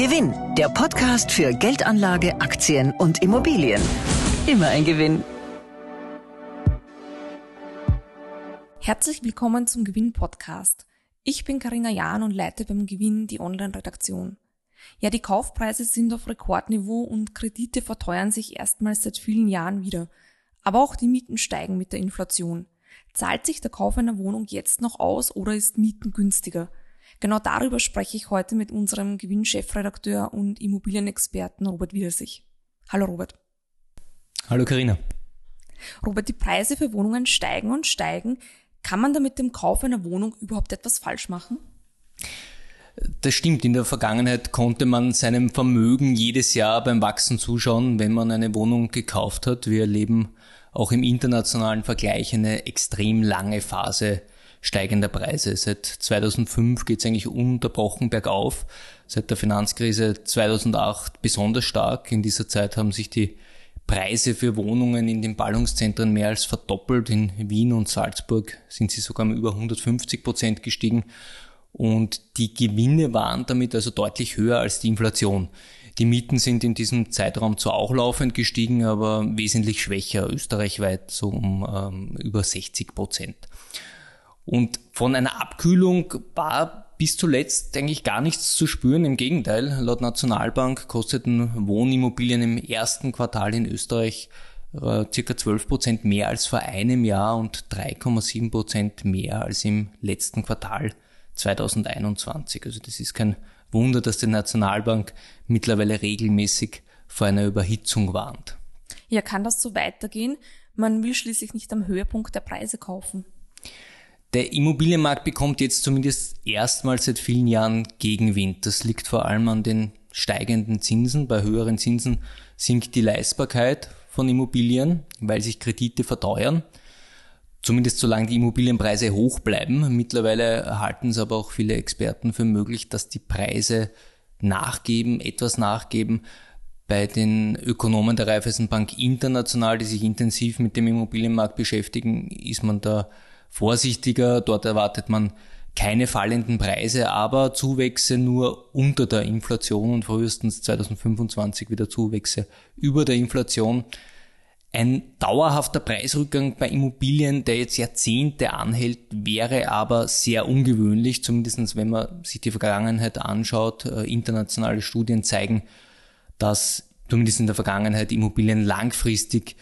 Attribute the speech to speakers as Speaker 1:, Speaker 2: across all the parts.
Speaker 1: Gewinn, der Podcast für Geldanlage, Aktien und Immobilien. Immer ein Gewinn.
Speaker 2: Herzlich willkommen zum Gewinn-Podcast. Ich bin Karina Jahn und leite beim Gewinn die Online-Redaktion. Ja, die Kaufpreise sind auf Rekordniveau und Kredite verteuern sich erstmals seit vielen Jahren wieder. Aber auch die Mieten steigen mit der Inflation. Zahlt sich der Kauf einer Wohnung jetzt noch aus oder ist Mieten günstiger? Genau darüber spreche ich heute mit unserem Gewinnchefredakteur und Immobilienexperten Robert Widersich. Hallo Robert.
Speaker 3: Hallo Karina.
Speaker 2: Robert, die Preise für Wohnungen steigen und steigen. Kann man da mit dem Kauf einer Wohnung überhaupt etwas falsch machen?
Speaker 3: Das stimmt. In der Vergangenheit konnte man seinem Vermögen jedes Jahr beim Wachsen zuschauen, wenn man eine Wohnung gekauft hat. Wir erleben auch im internationalen Vergleich eine extrem lange Phase steigender Preise. Seit 2005 geht es eigentlich unterbrochen bergauf. Seit der Finanzkrise 2008 besonders stark. In dieser Zeit haben sich die Preise für Wohnungen in den Ballungszentren mehr als verdoppelt. In Wien und Salzburg sind sie sogar um über 150 Prozent gestiegen. Und die Gewinne waren damit also deutlich höher als die Inflation. Die Mieten sind in diesem Zeitraum zwar auch laufend gestiegen, aber wesentlich schwächer, österreichweit so um ähm, über 60 Prozent. Und von einer Abkühlung war bis zuletzt eigentlich gar nichts zu spüren. Im Gegenteil, laut Nationalbank kosteten Wohnimmobilien im ersten Quartal in Österreich äh, circa 12 Prozent mehr als vor einem Jahr und 3,7 Prozent mehr als im letzten Quartal 2021. Also das ist kein Wunder, dass die Nationalbank mittlerweile regelmäßig vor einer Überhitzung warnt.
Speaker 2: Ja, kann das so weitergehen? Man will schließlich nicht am Höhepunkt der Preise kaufen.
Speaker 3: Der Immobilienmarkt bekommt jetzt zumindest erstmals seit vielen Jahren Gegenwind. Das liegt vor allem an den steigenden Zinsen. Bei höheren Zinsen sinkt die Leistbarkeit von Immobilien, weil sich Kredite verteuern. Zumindest solange die Immobilienpreise hoch bleiben. Mittlerweile halten es aber auch viele Experten für möglich, dass die Preise nachgeben, etwas nachgeben. Bei den Ökonomen der Raiffeisenbank International, die sich intensiv mit dem Immobilienmarkt beschäftigen, ist man da vorsichtiger. Dort erwartet man keine fallenden Preise, aber Zuwächse nur unter der Inflation und frühestens 2025 wieder Zuwächse über der Inflation. Ein dauerhafter Preisrückgang bei Immobilien, der jetzt Jahrzehnte anhält, wäre aber sehr ungewöhnlich, zumindest wenn man sich die Vergangenheit anschaut. Äh, internationale Studien zeigen, dass zumindest in der Vergangenheit Immobilien langfristig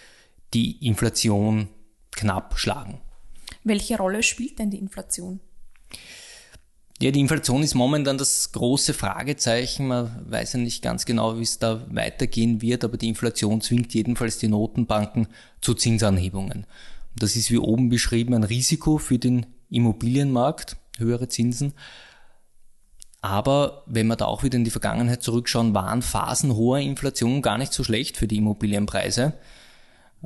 Speaker 3: die Inflation knapp schlagen.
Speaker 2: Welche Rolle spielt denn die Inflation?
Speaker 3: Ja, die Inflation ist momentan das große Fragezeichen. Man weiß ja nicht ganz genau, wie es da weitergehen wird, aber die Inflation zwingt jedenfalls die Notenbanken zu Zinsanhebungen. Das ist wie oben beschrieben ein Risiko für den Immobilienmarkt, höhere Zinsen. Aber wenn wir da auch wieder in die Vergangenheit zurückschauen, waren Phasen hoher Inflation gar nicht so schlecht für die Immobilienpreise.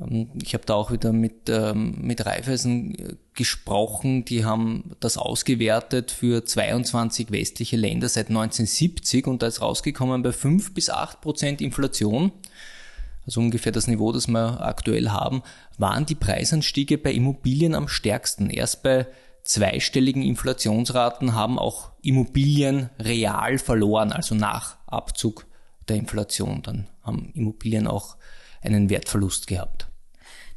Speaker 3: Ähm, ich habe da auch wieder mit, ähm, mit Raiffeisen äh, gesprochen, die haben das ausgewertet für 22 westliche Länder seit 1970 und da ist rausgekommen bei 5 bis 8 Prozent Inflation, also ungefähr das Niveau, das wir aktuell haben, waren die Preisanstiege bei Immobilien am stärksten. Erst bei zweistelligen Inflationsraten haben auch Immobilien real verloren, also nach Abzug der Inflation. Dann haben Immobilien auch einen Wertverlust gehabt.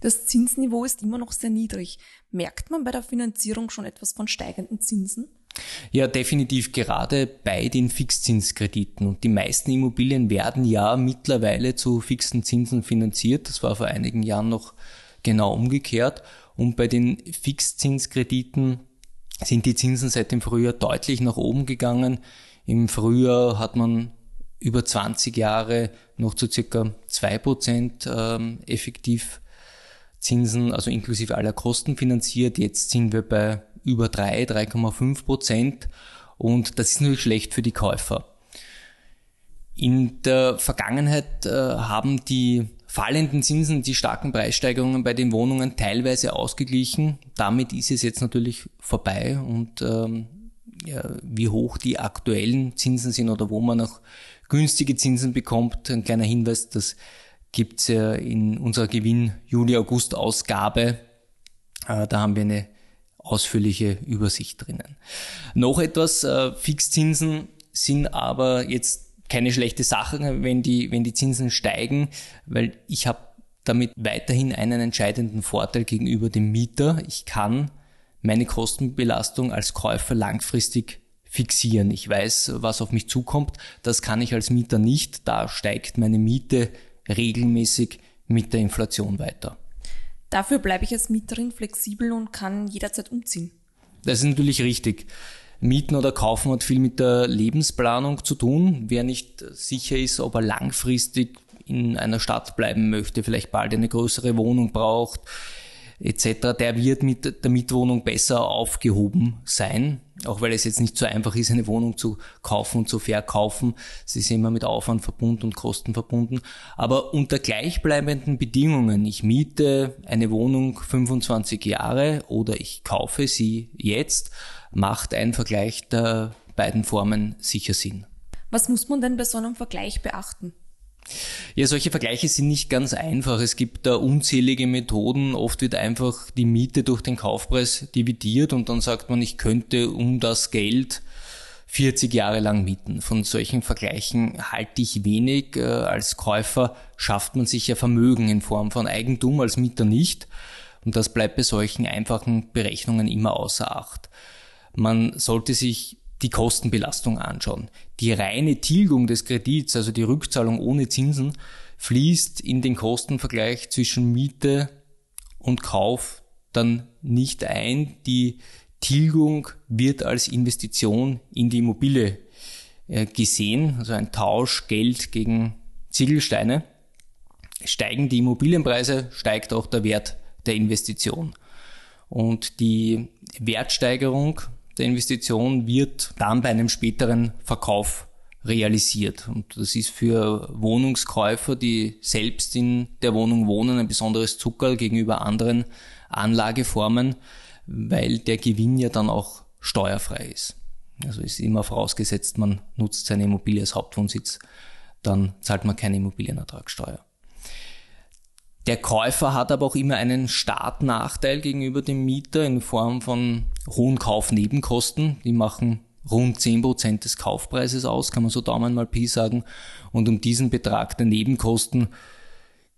Speaker 2: Das Zinsniveau ist immer noch sehr niedrig. Merkt man bei der Finanzierung schon etwas von steigenden Zinsen?
Speaker 3: Ja, definitiv gerade bei den Fixzinskrediten. Und die meisten Immobilien werden ja mittlerweile zu fixen Zinsen finanziert. Das war vor einigen Jahren noch genau umgekehrt. Und bei den Fixzinskrediten sind die Zinsen seit dem Frühjahr deutlich nach oben gegangen. Im Frühjahr hat man über 20 Jahre noch zu circa 2% ähm, effektiv Zinsen, also inklusive aller Kosten finanziert. Jetzt sind wir bei über 3, 3,5 Prozent und das ist natürlich schlecht für die Käufer. In der Vergangenheit äh, haben die fallenden Zinsen die starken Preissteigerungen bei den Wohnungen teilweise ausgeglichen. Damit ist es jetzt natürlich vorbei und ähm, ja, wie hoch die aktuellen Zinsen sind oder wo man noch günstige Zinsen bekommt. Ein kleiner Hinweis, das gibt's ja in unserer Gewinn Juli-August-Ausgabe. Äh, da haben wir eine ausführliche Übersicht drinnen. Noch etwas, äh, Fixzinsen sind aber jetzt keine schlechte Sache, wenn die, wenn die Zinsen steigen, weil ich habe damit weiterhin einen entscheidenden Vorteil gegenüber dem Mieter. Ich kann meine Kostenbelastung als Käufer langfristig fixieren. Ich weiß, was auf mich zukommt. Das kann ich als Mieter nicht. Da steigt meine Miete regelmäßig mit der Inflation weiter.
Speaker 2: Dafür bleibe ich als Mieterin flexibel und kann jederzeit umziehen.
Speaker 3: Das ist natürlich richtig. Mieten oder Kaufen hat viel mit der Lebensplanung zu tun. Wer nicht sicher ist, ob er langfristig in einer Stadt bleiben möchte, vielleicht bald eine größere Wohnung braucht, etc., der wird mit der Mietwohnung besser aufgehoben sein, auch weil es jetzt nicht so einfach ist, eine Wohnung zu kaufen und zu verkaufen. Sie ist immer mit Aufwand verbunden und Kosten verbunden. Aber unter gleichbleibenden Bedingungen, ich miete eine Wohnung 25 Jahre oder ich kaufe sie jetzt, macht ein Vergleich der beiden Formen sicher Sinn.
Speaker 2: Was muss man denn bei so einem Vergleich beachten?
Speaker 3: Ja, solche Vergleiche sind nicht ganz einfach. Es gibt da unzählige Methoden. Oft wird einfach die Miete durch den Kaufpreis dividiert und dann sagt man, ich könnte um das Geld 40 Jahre lang mieten. Von solchen Vergleichen halte ich wenig. Äh, als Käufer schafft man sich ja Vermögen in Form von Eigentum, als Mieter nicht. Und das bleibt bei solchen einfachen Berechnungen immer außer Acht. Man sollte sich die Kostenbelastung anschauen. Die reine Tilgung des Kredits, also die Rückzahlung ohne Zinsen, fließt in den Kostenvergleich zwischen Miete und Kauf dann nicht ein. Die Tilgung wird als Investition in die Immobilie äh, gesehen, also ein Tausch Geld gegen Ziegelsteine. Steigen die Immobilienpreise, steigt auch der Wert der Investition. Und die Wertsteigerung der Investition wird dann bei einem späteren Verkauf realisiert. Und das ist für Wohnungskäufer, die selbst in der Wohnung wohnen, ein besonderes Zuckerl gegenüber anderen Anlageformen, weil der Gewinn ja dann auch steuerfrei ist. Also ist immer vorausgesetzt, man nutzt seine Immobilie als Hauptwohnsitz, dann zahlt man keine Immobilienertragssteuer. Der Käufer hat aber auch immer einen Startnachteil gegenüber dem Mieter in Form von hohen Kaufnebenkosten. Die machen rund 10% des Kaufpreises aus, kann man so Daumen mal Pi sagen. Und um diesen Betrag der Nebenkosten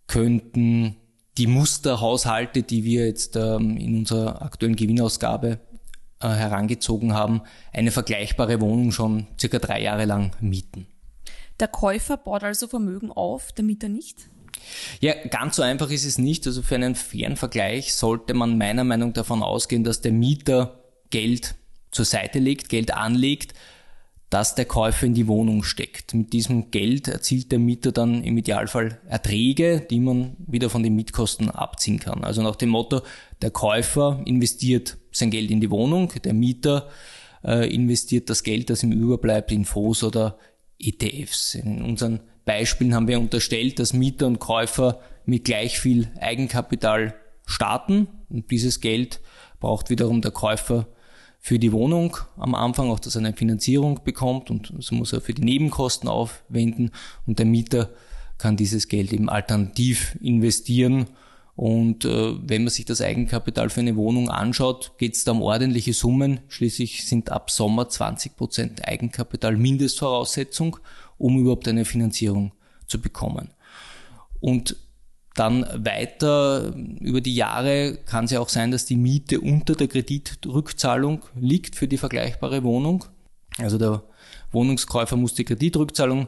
Speaker 3: könnten die Musterhaushalte, die wir jetzt ähm, in unserer aktuellen Gewinnausgabe äh, herangezogen haben, eine vergleichbare Wohnung schon circa drei Jahre lang mieten.
Speaker 2: Der Käufer baut also Vermögen auf, der Mieter nicht?
Speaker 3: Ja, ganz so einfach ist es nicht. Also für einen fairen Vergleich sollte man meiner Meinung davon ausgehen, dass der Mieter Geld zur Seite legt, Geld anlegt, das der Käufer in die Wohnung steckt. Mit diesem Geld erzielt der Mieter dann im Idealfall Erträge, die man wieder von den Mietkosten abziehen kann. Also nach dem Motto, der Käufer investiert sein Geld in die Wohnung, der Mieter äh, investiert das Geld, das ihm überbleibt, in Fonds oder ETFs. In unseren Beispielen haben wir unterstellt, dass Mieter und Käufer mit gleich viel Eigenkapital starten. Und dieses Geld braucht wiederum der Käufer für die Wohnung am Anfang, auch dass er eine Finanzierung bekommt und so muss er für die Nebenkosten aufwenden. Und der Mieter kann dieses Geld eben alternativ investieren. Und äh, wenn man sich das Eigenkapital für eine Wohnung anschaut, geht es da um ordentliche Summen. Schließlich sind ab Sommer 20 Prozent Eigenkapital Mindestvoraussetzung um überhaupt eine Finanzierung zu bekommen. Und dann weiter über die Jahre kann es ja auch sein, dass die Miete unter der Kreditrückzahlung liegt für die vergleichbare Wohnung. Also der Wohnungskäufer muss die Kreditrückzahlung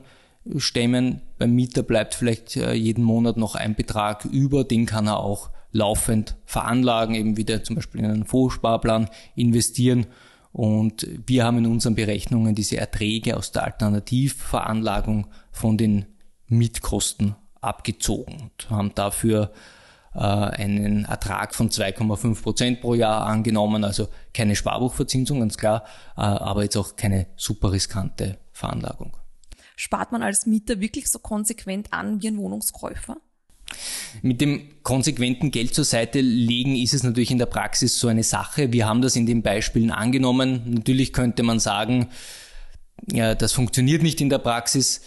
Speaker 3: stemmen. Beim Mieter bleibt vielleicht äh, jeden Monat noch ein Betrag über, den kann er auch laufend veranlagen, eben wieder zum Beispiel in einen Vorsparplan investieren und wir haben in unseren Berechnungen diese Erträge aus der Alternativveranlagung von den Mietkosten abgezogen und haben dafür äh, einen Ertrag von 2,5 Prozent pro Jahr angenommen, also keine Sparbuchverzinsung, ganz klar, äh, aber jetzt auch keine super riskante Veranlagung.
Speaker 2: Spart man als Mieter wirklich so konsequent an wie ein Wohnungskäufer?
Speaker 3: Mit dem konsequenten Geld zur Seite legen ist es natürlich in der Praxis so eine Sache. Wir haben das in den Beispielen angenommen. Natürlich könnte man sagen, ja, das funktioniert nicht in der Praxis.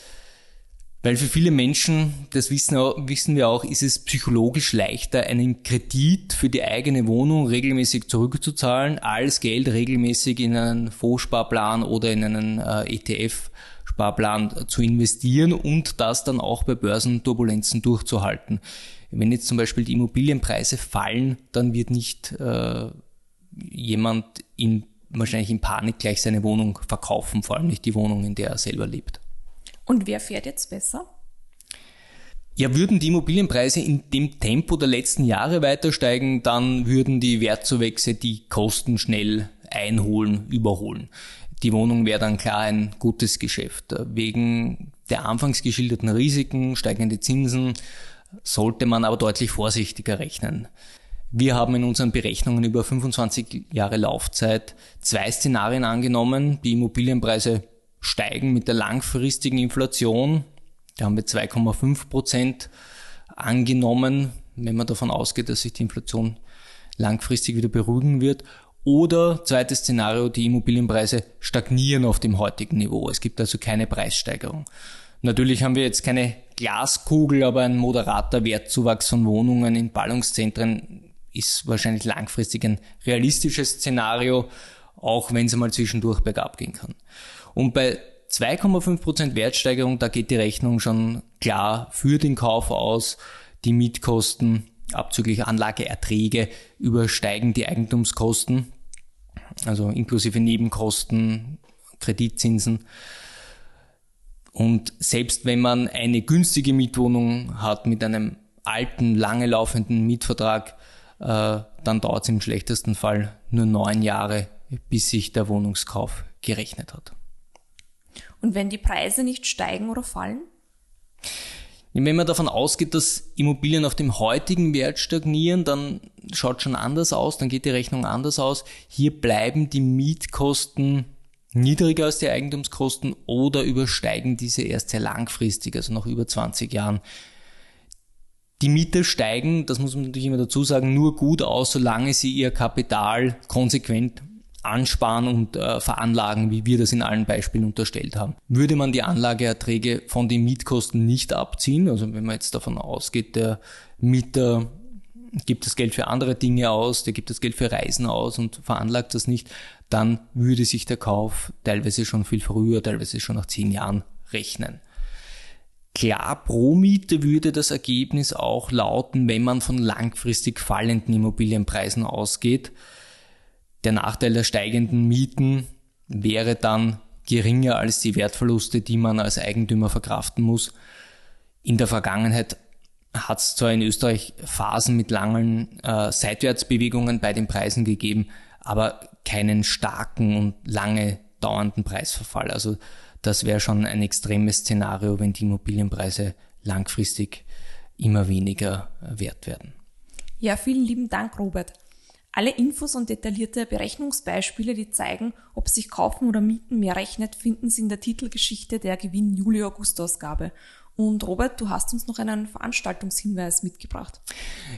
Speaker 3: Weil für viele Menschen, das wissen, wissen wir auch, ist es psychologisch leichter, einen Kredit für die eigene Wohnung regelmäßig zurückzuzahlen, als Geld regelmäßig in einen Fondssparplan oder in einen äh, ETF-Sparplan zu investieren und das dann auch bei Börsenturbulenzen durchzuhalten. Wenn jetzt zum Beispiel die Immobilienpreise fallen, dann wird nicht äh, jemand in, wahrscheinlich in Panik gleich seine Wohnung verkaufen, vor allem nicht die Wohnung, in der er selber lebt.
Speaker 2: Und wer fährt jetzt besser?
Speaker 3: Ja, würden die Immobilienpreise in dem Tempo der letzten Jahre weiter steigen, dann würden die Wertzuwächse die Kosten schnell einholen, überholen. Die Wohnung wäre dann klar ein gutes Geschäft. Wegen der anfangs geschilderten Risiken, steigende Zinsen, sollte man aber deutlich vorsichtiger rechnen. Wir haben in unseren Berechnungen über 25 Jahre Laufzeit zwei Szenarien angenommen. Die Immobilienpreise steigen mit der langfristigen Inflation. Da haben wir 2,5 Prozent angenommen, wenn man davon ausgeht, dass sich die Inflation langfristig wieder beruhigen wird. Oder zweites Szenario, die Immobilienpreise stagnieren auf dem heutigen Niveau. Es gibt also keine Preissteigerung. Natürlich haben wir jetzt keine Glaskugel, aber ein moderater Wertzuwachs von Wohnungen in Ballungszentren ist wahrscheinlich langfristig ein realistisches Szenario, auch wenn es mal zwischendurch bergab gehen kann. Und bei 2,5% Wertsteigerung, da geht die Rechnung schon klar für den Kauf aus. Die Mietkosten abzüglich Anlageerträge übersteigen die Eigentumskosten, also inklusive Nebenkosten, Kreditzinsen. Und selbst wenn man eine günstige Mietwohnung hat mit einem alten, lange laufenden Mietvertrag, äh, dann dauert es im schlechtesten Fall nur neun Jahre, bis sich der Wohnungskauf gerechnet hat.
Speaker 2: Und wenn die Preise nicht steigen oder fallen?
Speaker 3: Wenn man davon ausgeht, dass Immobilien auf dem heutigen Wert stagnieren, dann schaut schon anders aus, dann geht die Rechnung anders aus. Hier bleiben die Mietkosten niedriger als die Eigentumskosten oder übersteigen diese erst sehr langfristig, also nach über 20 Jahren. Die Mieter steigen, das muss man natürlich immer dazu sagen, nur gut aus, solange sie ihr Kapital konsequent ansparen und äh, veranlagen, wie wir das in allen Beispielen unterstellt haben. Würde man die Anlageerträge von den Mietkosten nicht abziehen, also wenn man jetzt davon ausgeht, der Mieter gibt das Geld für andere Dinge aus, der gibt das Geld für Reisen aus und veranlagt das nicht, dann würde sich der Kauf teilweise schon viel früher, teilweise schon nach zehn Jahren rechnen. Klar, pro Miete würde das Ergebnis auch lauten, wenn man von langfristig fallenden Immobilienpreisen ausgeht. Der Nachteil der steigenden Mieten wäre dann geringer als die Wertverluste, die man als Eigentümer verkraften muss. In der Vergangenheit hat es zwar in Österreich Phasen mit langen äh, Seitwärtsbewegungen bei den Preisen gegeben, aber keinen starken und lange dauernden Preisverfall. Also das wäre schon ein extremes Szenario, wenn die Immobilienpreise langfristig immer weniger äh, wert werden.
Speaker 2: Ja, vielen lieben Dank, Robert. Alle Infos und detaillierte Berechnungsbeispiele, die zeigen, ob sich Kaufen oder Mieten mehr rechnet, finden Sie in der Titelgeschichte der Gewinn-Juli-August-Ausgabe. Und Robert, du hast uns noch einen Veranstaltungshinweis mitgebracht.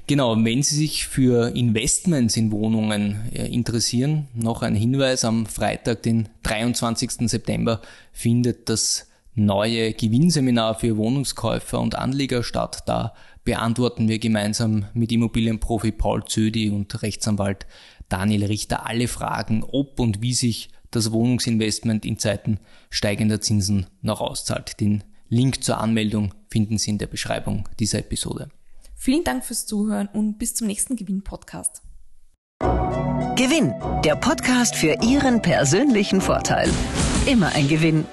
Speaker 3: Genau, wenn Sie sich für Investments in Wohnungen äh, interessieren, noch ein Hinweis. Am Freitag, den 23. September, findet das neue Gewinnseminar für Wohnungskäufer und Anleger statt. Da beantworten wir gemeinsam mit Immobilienprofi Paul Zödi und Rechtsanwalt Daniel Richter alle Fragen, ob und wie sich das Wohnungsinvestment in Zeiten steigender Zinsen noch auszahlt. Den Link zur Anmeldung finden Sie in der Beschreibung dieser Episode.
Speaker 2: Vielen Dank fürs Zuhören und bis zum nächsten Gewinn-Podcast.
Speaker 1: Gewinn, der Podcast für Ihren persönlichen Vorteil. Immer ein Gewinn.